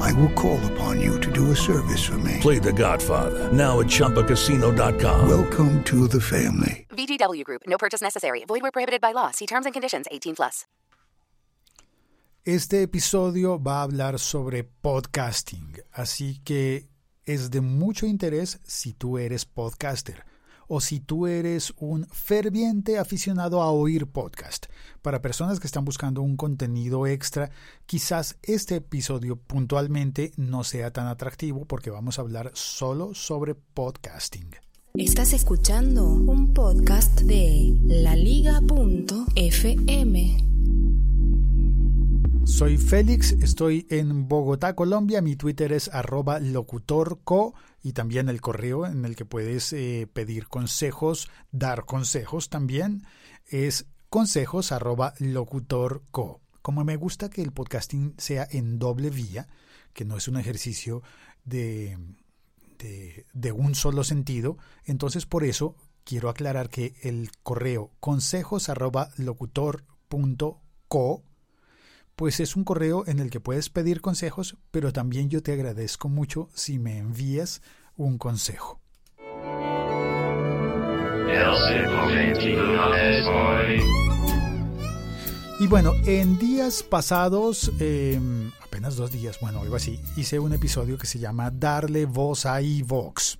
I will call upon you to do a service for me. Play The Godfather now at ChumbaCasino.com. Welcome to the family. VGW Group. No purchase necessary. Void where prohibited by law. See terms and conditions. 18 plus. Este episodio va a hablar sobre podcasting, así que es de mucho interés si tú eres podcaster o si tú eres un ferviente aficionado a oír podcast. Para personas que están buscando un contenido extra, quizás este episodio puntualmente no sea tan atractivo porque vamos a hablar solo sobre podcasting. Estás escuchando un podcast de laliga.fm. Soy Félix, estoy en Bogotá, Colombia. Mi Twitter es arroba locutorco y también el correo en el que puedes eh, pedir consejos, dar consejos también es consejos arroba locutorco. Como me gusta que el podcasting sea en doble vía, que no es un ejercicio de, de, un solo sentido, entonces por eso quiero aclarar que el correo consejos arroba locutor.co pues es un correo en el que puedes pedir consejos, pero también yo te agradezco mucho si me envías un consejo. Y bueno, en días pasados, eh, apenas dos días, bueno, algo así, hice un episodio que se llama Darle voz a iVox.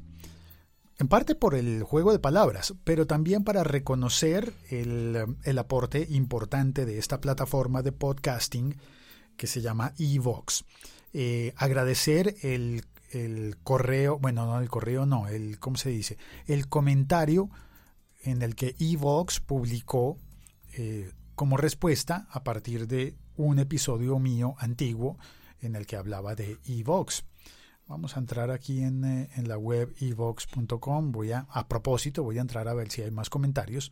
En parte por el juego de palabras, pero también para reconocer el, el aporte importante de esta plataforma de podcasting que se llama Evox. Eh, agradecer el, el, correo, bueno, no el correo, no, el, ¿cómo se dice? El comentario en el que Evox publicó eh, como respuesta a partir de un episodio mío antiguo en el que hablaba de Evox. Vamos a entrar aquí en, eh, en la web evox.com. Voy a, a propósito, voy a entrar a ver si hay más comentarios.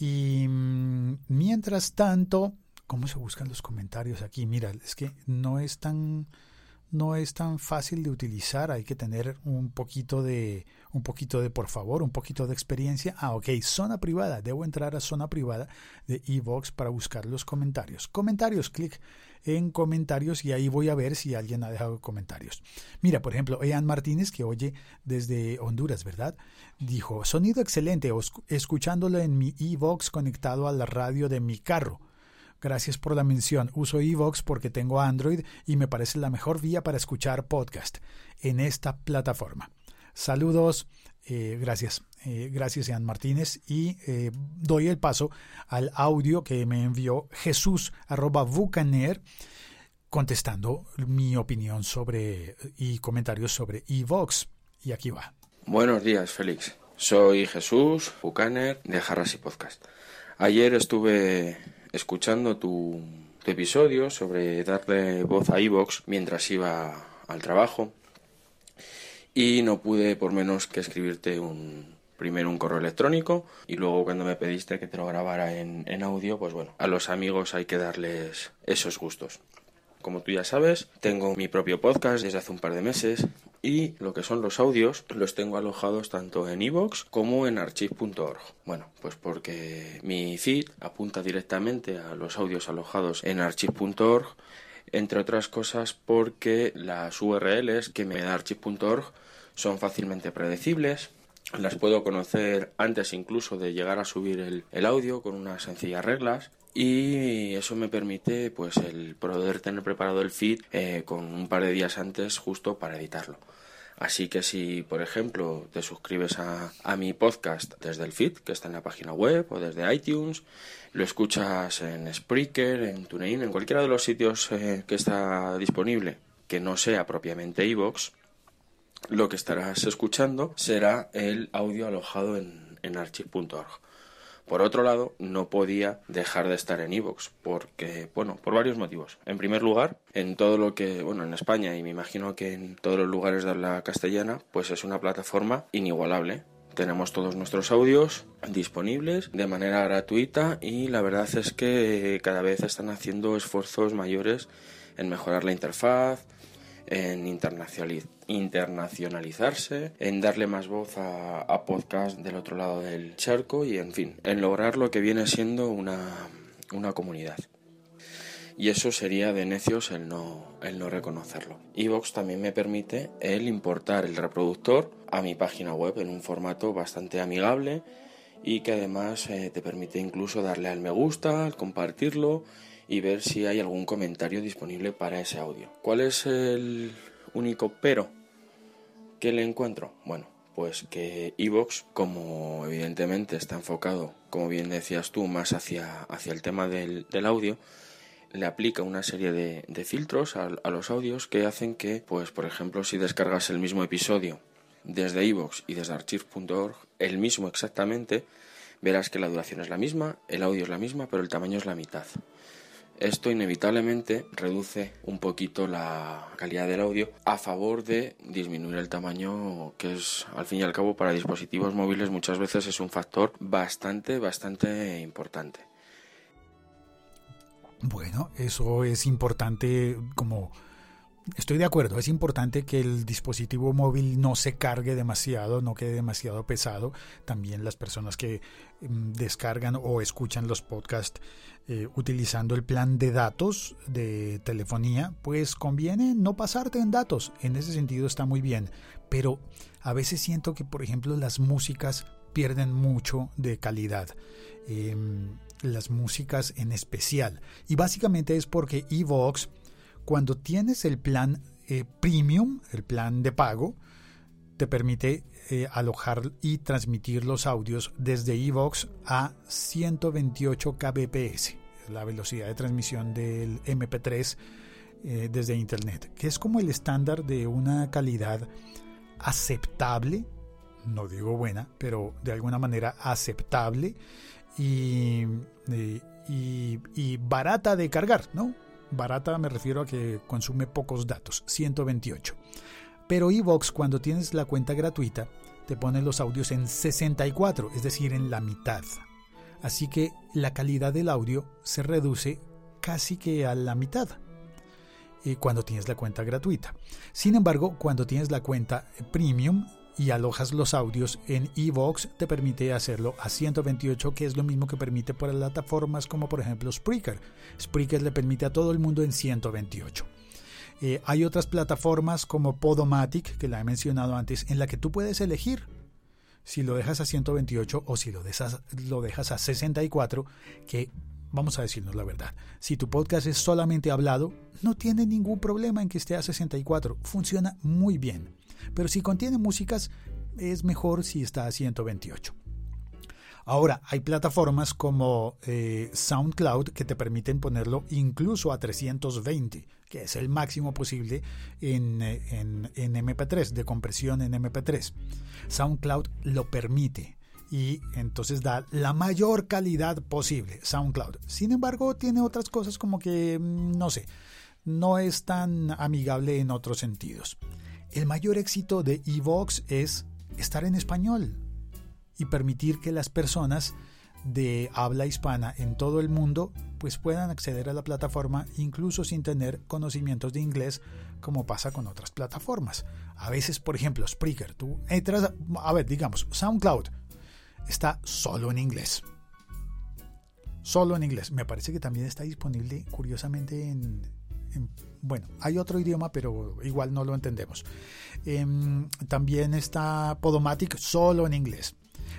Y mmm, mientras tanto, ¿cómo se buscan los comentarios aquí? Mira, es que no es tan no es tan fácil de utilizar, hay que tener un poquito de un poquito de por favor, un poquito de experiencia. Ah, ok, zona privada, debo entrar a zona privada de Evox para buscar los comentarios. Comentarios, clic en comentarios y ahí voy a ver si alguien ha dejado comentarios. Mira, por ejemplo, Ean Martínez, que oye desde Honduras, ¿verdad? Dijo, sonido excelente, escuchándolo en mi Evox conectado a la radio de mi carro. Gracias por la mención. Uso Evox porque tengo Android y me parece la mejor vía para escuchar podcast en esta plataforma. Saludos, eh, gracias, eh, gracias Ian Martínez y eh, doy el paso al audio que me envió Jesús arroba Bucaner contestando mi opinión sobre y comentarios sobre Evox. Y aquí va. Buenos días, Félix. Soy Jesús Bucaner de Jarras y Podcast. Ayer estuve escuchando tu, tu, episodio sobre darle voz a Evox mientras iba al trabajo y no pude por menos que escribirte un primero un correo electrónico y luego cuando me pediste que te lo grabara en, audio, pues bueno, a los amigos hay que darles esos gustos. Como tú ya sabes, tengo mi propio podcast desde hace un par de meses y lo que son los audios los tengo alojados tanto en iVoox como en archive.org. Bueno, pues porque mi feed apunta directamente a los audios alojados en archive.org, entre otras cosas porque las URLs que me da archive.org son fácilmente predecibles, las puedo conocer antes incluso de llegar a subir el, audio con unas sencillas reglas y eso me permite pues el poder tener preparado el feed eh, con un par de días antes justo para editarlo. Así que si, por ejemplo, te suscribes a, a, mi podcast desde el feed, que está en la página web, o desde iTunes, lo escuchas en Spreaker, en TuneIn, en cualquiera de los sitios eh, que está disponible, que no sea propiamente iVoox, lo que estarás escuchando será el audio alojado en, en archive.org. Por otro lado, no podía dejar de estar en iVoox, porque, bueno, por varios motivos. En primer lugar, en todo lo que, bueno, en España y me imagino que en todos los lugares de habla castellana, pues es una plataforma inigualable. Tenemos todos nuestros audios disponibles de manera gratuita y la verdad es que cada vez están haciendo esfuerzos mayores en mejorar la interfaz, en internacionalizarse, en darle más voz a, a podcast del otro lado del charco y, en fin, en lograr lo que viene siendo una, una comunidad. Y eso sería de necios el no, el no reconocerlo. Evox también me permite el importar el reproductor a mi página web en un formato bastante amigable y que además eh, te permite incluso darle al me gusta, al compartirlo y ver si hay algún comentario disponible para ese audio. ¿Cuál es el único pero que le encuentro? Bueno, pues que Evox, como evidentemente está enfocado, como bien decías tú, más hacia, hacia el tema del, del audio, le aplica una serie de, de filtros a, a, los audios que hacen que, pues por ejemplo, si descargas el mismo episodio desde Evox y desde archive.org, el mismo exactamente, verás que la duración es la misma, el audio es la misma, pero el tamaño es la mitad. Esto inevitablemente reduce un poquito la calidad del audio a favor de disminuir el tamaño, que es al fin y al cabo para dispositivos móviles muchas veces es un factor bastante, bastante importante. Bueno, eso es importante como Estoy de acuerdo, es importante que el dispositivo móvil no se cargue demasiado, no quede demasiado pesado. También las personas que mm, descargan o escuchan los podcasts eh, utilizando el plan de datos de telefonía, pues conviene no pasarte en datos. En ese sentido está muy bien. Pero a veces siento que, por ejemplo, las músicas pierden mucho de calidad. Eh, las músicas en especial. Y básicamente es porque Evox cuando tienes el plan eh, premium, el plan de pago, te permite eh, alojar y transmitir los audios desde Evox a 128 kbps, la velocidad de transmisión del MP3 eh, desde Internet, que es como el estándar de una calidad aceptable, no digo buena, pero de alguna manera aceptable y, y, y barata de cargar, ¿no? Barata me refiero a que consume pocos datos, 128. Pero Evox cuando tienes la cuenta gratuita te pone los audios en 64, es decir, en la mitad. Así que la calidad del audio se reduce casi que a la mitad eh, cuando tienes la cuenta gratuita. Sin embargo, cuando tienes la cuenta premium y alojas los audios en Evox, te permite hacerlo a 128, que es lo mismo que permite por plataformas como por ejemplo Spreaker. Spreaker le permite a todo el mundo en 128. Eh, hay otras plataformas como Podomatic, que la he mencionado antes, en la que tú puedes elegir si lo dejas a 128 o si lo dejas, lo dejas a 64, que vamos a decirnos la verdad, si tu podcast es solamente hablado, no tiene ningún problema en que esté a 64, funciona muy bien. Pero si contiene músicas, es mejor si está a 128. Ahora, hay plataformas como eh, SoundCloud que te permiten ponerlo incluso a 320, que es el máximo posible en, eh, en, en MP3, de compresión en MP3. SoundCloud lo permite y entonces da la mayor calidad posible, SoundCloud. Sin embargo, tiene otras cosas como que, mm, no sé, no es tan amigable en otros sentidos. El mayor éxito de Evox es estar en español y permitir que las personas de habla hispana en todo el mundo pues puedan acceder a la plataforma incluso sin tener conocimientos de inglés como pasa con otras plataformas. A veces, por ejemplo, Spreaker, tú entras, a ver, digamos, SoundCloud está solo en inglés. Solo en inglés. Me parece que también está disponible curiosamente en, en bueno, hay otro idioma, pero igual no lo entendemos. Eh, también está Podomatic solo en inglés.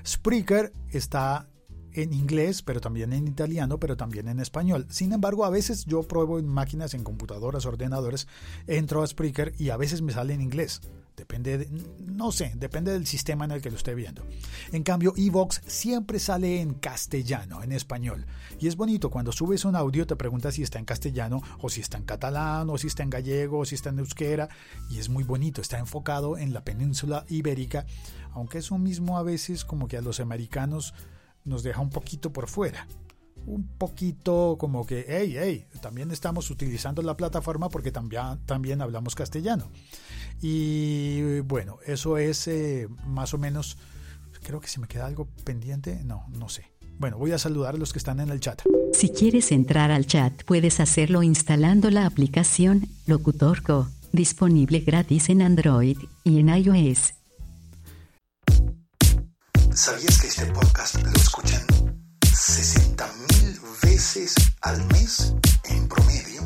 Spreaker está en inglés, pero también en italiano, pero también en español. Sin embargo, a veces yo pruebo en máquinas, en computadoras, ordenadores, entro a Spreaker y a veces me sale en inglés. Depende, de, no sé, depende del sistema en el que lo esté viendo. En cambio, Evox siempre sale en castellano, en español. Y es bonito, cuando subes un audio te preguntas si está en castellano, o si está en catalán, o si está en gallego, o si está en euskera. Y es muy bonito, está enfocado en la península ibérica, aunque eso mismo a veces como que a los americanos nos deja un poquito por fuera un poquito como que, hey, hey, también estamos utilizando la plataforma porque también, también hablamos castellano. Y bueno, eso es eh, más o menos, creo que si me queda algo pendiente, no, no sé. Bueno, voy a saludar a los que están en el chat. Si quieres entrar al chat, puedes hacerlo instalando la aplicación Locutorco, disponible gratis en Android y en iOS. ¿Sabías que este podcast lo escuchan 60 mil veces al mes en promedio?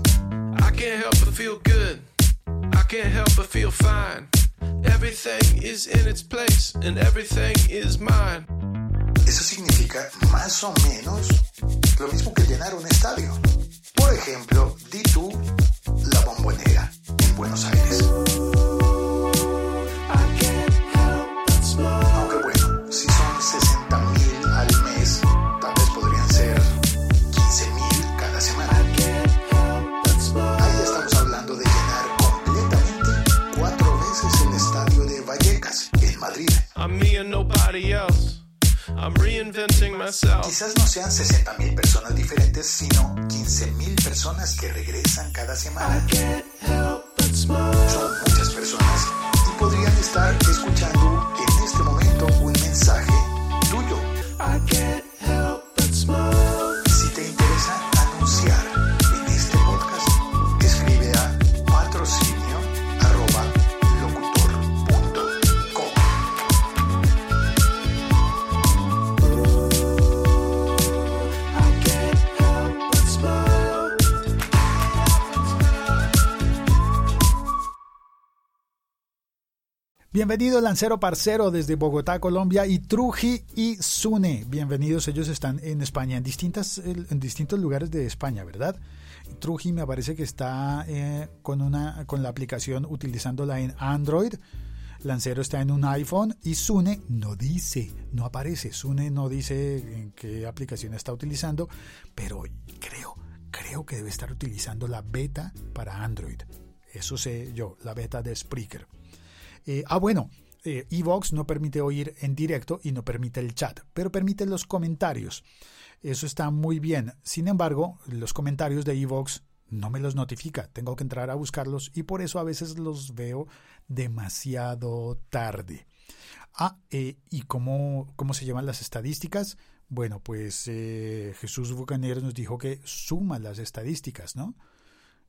I can't help but feel good. Can't help but feel fine. Everything is in its place and everything is mine. Eso significa más o menos lo mismo que llenar un estadio. Por ejemplo, di tú la bombonera en Buenos Aires. I'm me and nobody else. I'm reinventing myself. Quizás no sean 60 mil personas diferentes, sino 15 mil personas que regresan cada semana. Son muchas personas y podrían estar escuchando Bienvenido Lancero Parcero desde Bogotá, Colombia y Truji y Sune. Bienvenidos, ellos están en España, en, distintas, en distintos lugares de España, ¿verdad? Truji me parece que está eh, con, una, con la aplicación utilizándola en Android. Lancero está en un iPhone y Sune no dice, no aparece. Sune no dice en qué aplicación está utilizando, pero creo, creo que debe estar utilizando la beta para Android. Eso sé yo, la beta de Spreaker. Eh, ah, bueno, eh, Evox no permite oír en directo y no permite el chat, pero permite los comentarios. Eso está muy bien. Sin embargo, los comentarios de Evox no me los notifica. Tengo que entrar a buscarlos y por eso a veces los veo demasiado tarde. Ah, eh, ¿y cómo, cómo se llaman las estadísticas? Bueno, pues Jesús Bucanero nos dijo que suma las estadísticas, ¿no?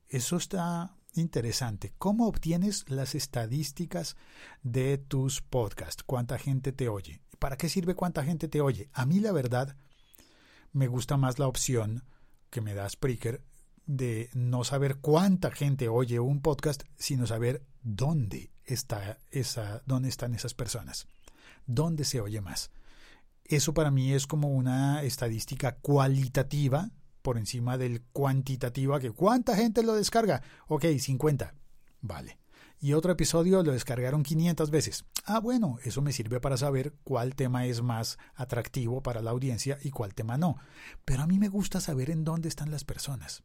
Eso está interesante. ¿Cómo obtienes las estadísticas de tus podcasts? ¿Cuánta gente te oye? ¿Para qué sirve cuánta gente te oye? A mí la verdad me gusta más la opción que me da Spreaker de no saber cuánta gente oye un podcast, sino saber dónde está esa, dónde están esas personas, dónde se oye más. Eso para mí es como una estadística cualitativa por encima del cuantitativa que cuánta gente lo descarga. Ok, 50. Vale. Y otro episodio lo descargaron 500 veces. Ah, bueno, eso me sirve para saber cuál tema es más atractivo para la audiencia y cuál tema no. Pero a mí me gusta saber en dónde están las personas.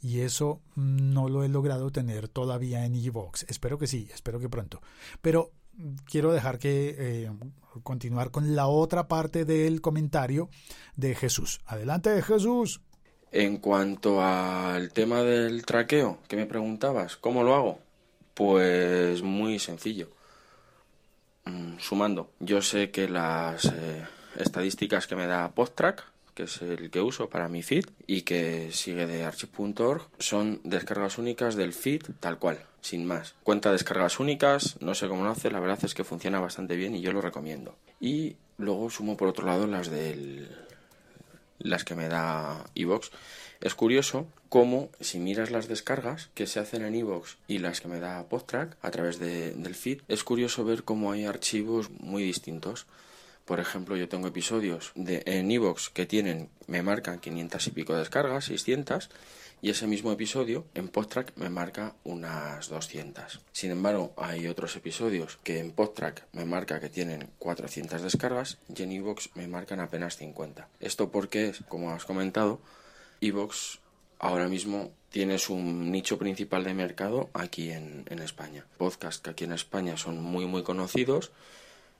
Y eso no lo he logrado tener todavía en Evox. Espero que sí, espero que pronto. Pero quiero dejar que eh, continuar con la otra parte del comentario de Jesús. Adelante, Jesús. En cuanto al tema del traqueo que me preguntabas, ¿cómo lo hago? Pues muy sencillo. Mm, Sumando, yo sé que las eh, estadísticas que me da PodTrack, que es el que uso para mi feed y que sigue de archive.org, son descargas únicas del feed tal cual, sin más. Cuenta de descargas únicas, no sé cómo lo hace, la verdad es que funciona bastante bien y yo lo recomiendo. Y luego sumo por otro lado las del las que me da Evox. Es curioso cómo si miras las descargas que se hacen en Evox y las que me da PodTrack a través de, del feed, es curioso ver cómo hay archivos muy distintos. Por ejemplo, yo tengo episodios de, en Evox que tienen, me marcan 500 y pico descargas, 600, y ese mismo episodio en PodTrack me marca unas 200. Sin embargo, hay otros episodios que en PodTrack me marca que tienen 400 descargas y en Evox me marcan apenas 50. Esto porque, como has comentado, Evox ahora mismo tienes un nicho principal de mercado aquí en, en España. Podcasts que aquí en España son muy muy conocidos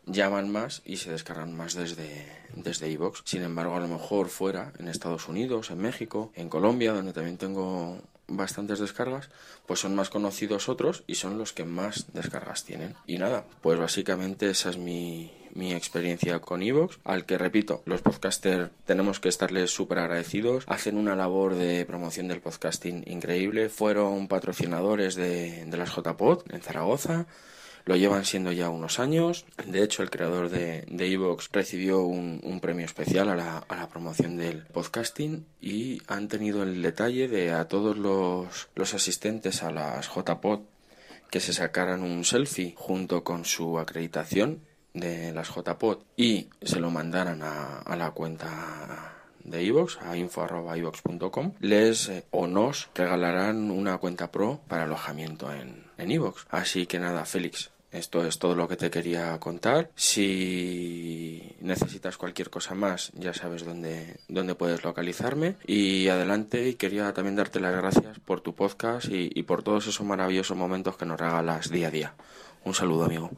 llaman más y se descargan más desde desde iVoox. Sin embargo, a lo mejor fuera, en Estados Unidos, en México, en Colombia, donde también tengo bastantes descargas, pues son más conocidos otros y son los que más descargas tienen. Y nada, pues básicamente esa es mi, mi experiencia con Evox, al que repito, los podcasters tenemos que estarles súper agradecidos, hacen una labor de promoción del podcasting increíble, fueron patrocinadores de, de las JPod en Zaragoza, lo llevan siendo ya unos años. De hecho, el creador de Evox recibió un, premio especial a la, a la, promoción del podcasting y han tenido el detalle de a todos los, los asistentes a las JPod que se sacaran un selfie junto con su acreditación de las JPod y se lo mandaran a, a la cuenta de iVoox a info.ivox.com les eh, o nos regalarán una cuenta pro para alojamiento en en iVoox. Así que nada, Félix, esto es todo lo que te quería contar. Si necesitas cualquier cosa más, ya sabes dónde, dónde puedes localizarme. Y adelante, y quería también darte las gracias por tu podcast y, y por todos esos maravillosos momentos que nos regalas día a día. Un saludo, amigo.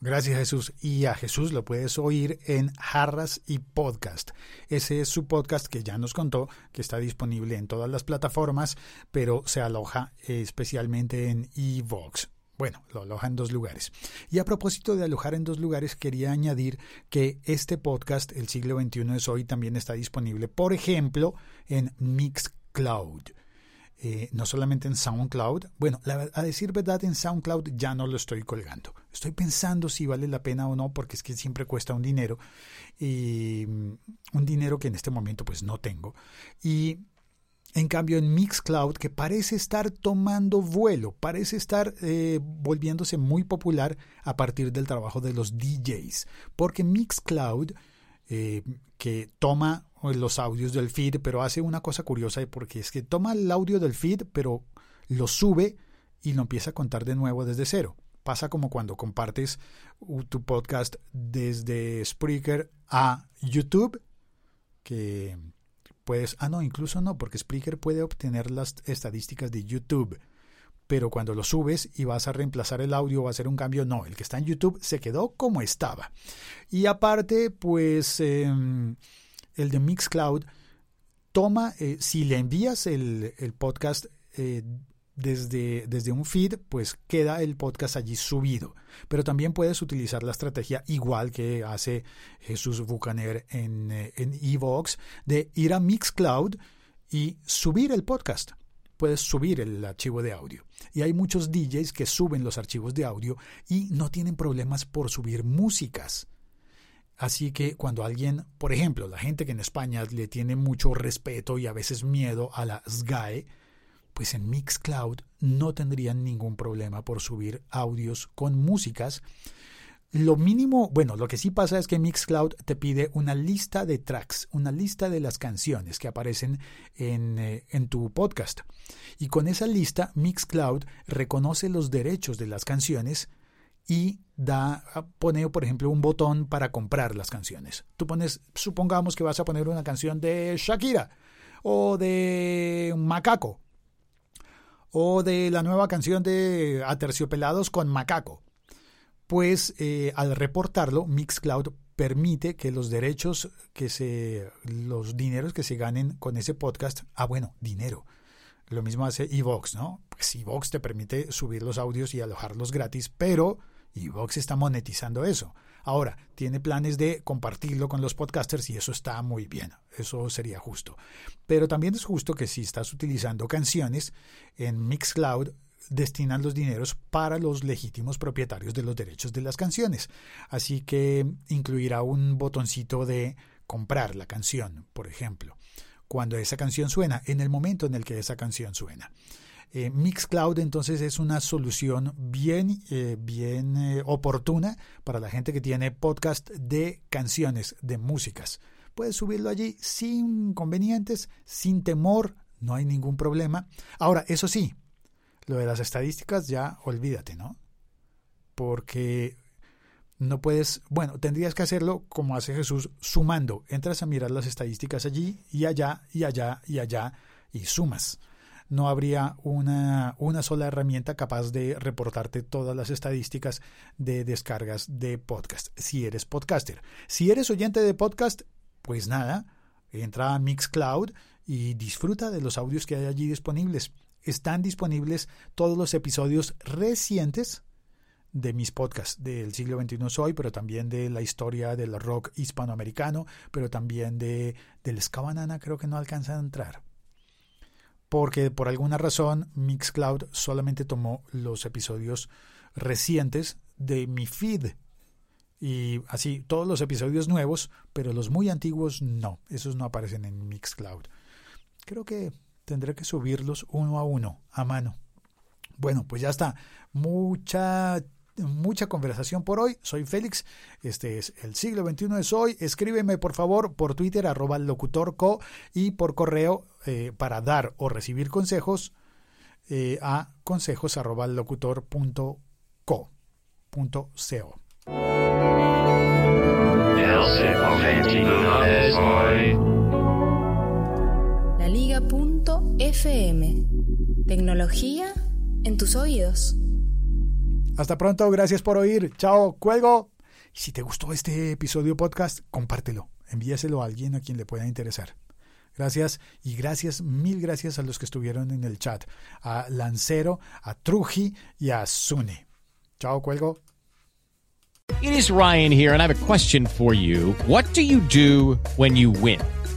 Gracias Jesús. Y a Jesús lo puedes oír en Jarras y Podcast. Ese es su podcast que ya nos contó, que está disponible en todas las plataformas, pero se aloja especialmente en Evox. Bueno, lo aloja en dos lugares. Y a propósito de alojar en dos lugares, quería añadir que este podcast, El siglo XXI es hoy, también está disponible, por ejemplo, en Mixcloud. Eh, no solamente en SoundCloud. Bueno, a decir verdad, en SoundCloud ya no lo estoy colgando. Estoy pensando si vale la pena o no, porque es que siempre cuesta un dinero. Y un dinero que en este momento pues no tengo. Y en cambio, en Mixcloud, que parece estar tomando vuelo, parece estar eh, volviéndose muy popular a partir del trabajo de los DJs, porque Mixcloud, eh, que toma los audios del feed, pero hace una cosa curiosa, porque es que toma el audio del feed, pero lo sube y lo empieza a contar de nuevo desde cero. Pasa como cuando compartes tu podcast desde Spreaker a YouTube, que puedes, ah no, incluso no, porque Spreaker puede obtener las estadísticas de YouTube, pero cuando lo subes y vas a reemplazar el audio o a hacer un cambio, no, el que está en YouTube se quedó como estaba. Y aparte, pues eh, el de Mixcloud toma, eh, si le envías el, el podcast eh, desde, desde un feed, pues queda el podcast allí subido. Pero también puedes utilizar la estrategia igual que hace Jesús Bucaner en, eh, en Evox, de ir a Mixcloud y subir el podcast. Puedes subir el archivo de audio. Y hay muchos DJs que suben los archivos de audio y no tienen problemas por subir músicas. Así que cuando alguien, por ejemplo, la gente que en España le tiene mucho respeto y a veces miedo a la SGAE, pues en Mixcloud no tendrían ningún problema por subir audios con músicas. Lo mínimo, bueno, lo que sí pasa es que Mixcloud te pide una lista de tracks, una lista de las canciones que aparecen en, eh, en, tu podcast. Y con esa lista, Mixcloud reconoce los derechos de las canciones y da, pone, por ejemplo, un botón para comprar las canciones. Tú pones, supongamos que vas a poner una canción de Shakira o de Macaco o de la nueva canción de Aterciopelados con Macaco. Pues eh, al reportarlo, Mixcloud permite que los derechos que se, los dineros que se ganen con ese podcast, ah bueno, dinero. Lo mismo hace Evox, ¿no? Pues Evox te permite subir los audios y alojarlos gratis, pero Evox está monetizando eso. Ahora, tiene planes de compartirlo con los podcasters y eso está muy bien, eso sería justo. Pero también es justo que si estás utilizando canciones en Mixcloud, destinan los dineros para los legítimos propietarios de los derechos de las canciones. Así que incluirá un botoncito de comprar la canción, por ejemplo, cuando esa canción suena, en el momento en el que esa canción suena. Eh, Mixcloud entonces es una solución bien, eh, bien eh, oportuna para la gente que tiene podcast de canciones, de músicas. Puedes subirlo allí sin inconvenientes, sin temor, no hay ningún problema. Ahora, eso sí, lo de las estadísticas ya olvídate, ¿no? Porque no puedes, bueno, tendrías que hacerlo como hace Jesús, sumando. Entras a mirar las estadísticas allí y allá y allá y allá y sumas. No habría una, una sola herramienta capaz de reportarte todas las estadísticas de descargas de podcast, si eres podcaster. Si eres oyente de podcast, pues nada, entra a Mixcloud y disfruta de los audios que hay allí disponibles. Están disponibles todos los episodios recientes de mis podcasts del siglo XXI soy, pero también de la historia del rock hispanoamericano, pero también de del ska banana creo que no alcanza a entrar. Porque por alguna razón Mixcloud solamente tomó los episodios recientes de mi feed. Y así, todos los episodios nuevos, pero los muy antiguos no, esos no aparecen en Mixcloud. Creo que tendré que subirlos uno a uno, a mano. Bueno, pues ya está. Mucha mucha conversación por hoy. Soy Félix, este es el siglo XXI es hoy. Escríbeme por favor por Twitter arroba locutorco y por correo eh, para dar o recibir consejos eh, a consejos arroba locutor punto co, punto co. La Liga.fm. Tecnología en tus oídos. Hasta pronto, gracias por oír. Chao, cuelgo. Si te gustó este episodio podcast, compártelo. Envíaselo a alguien a quien le pueda interesar. Gracias y gracias, mil gracias a los que estuvieron en el chat. A Lancero, a Truji y a Sune. Chao, cuelgo. It is Ryan here and I have a question for you. What do you do when you win?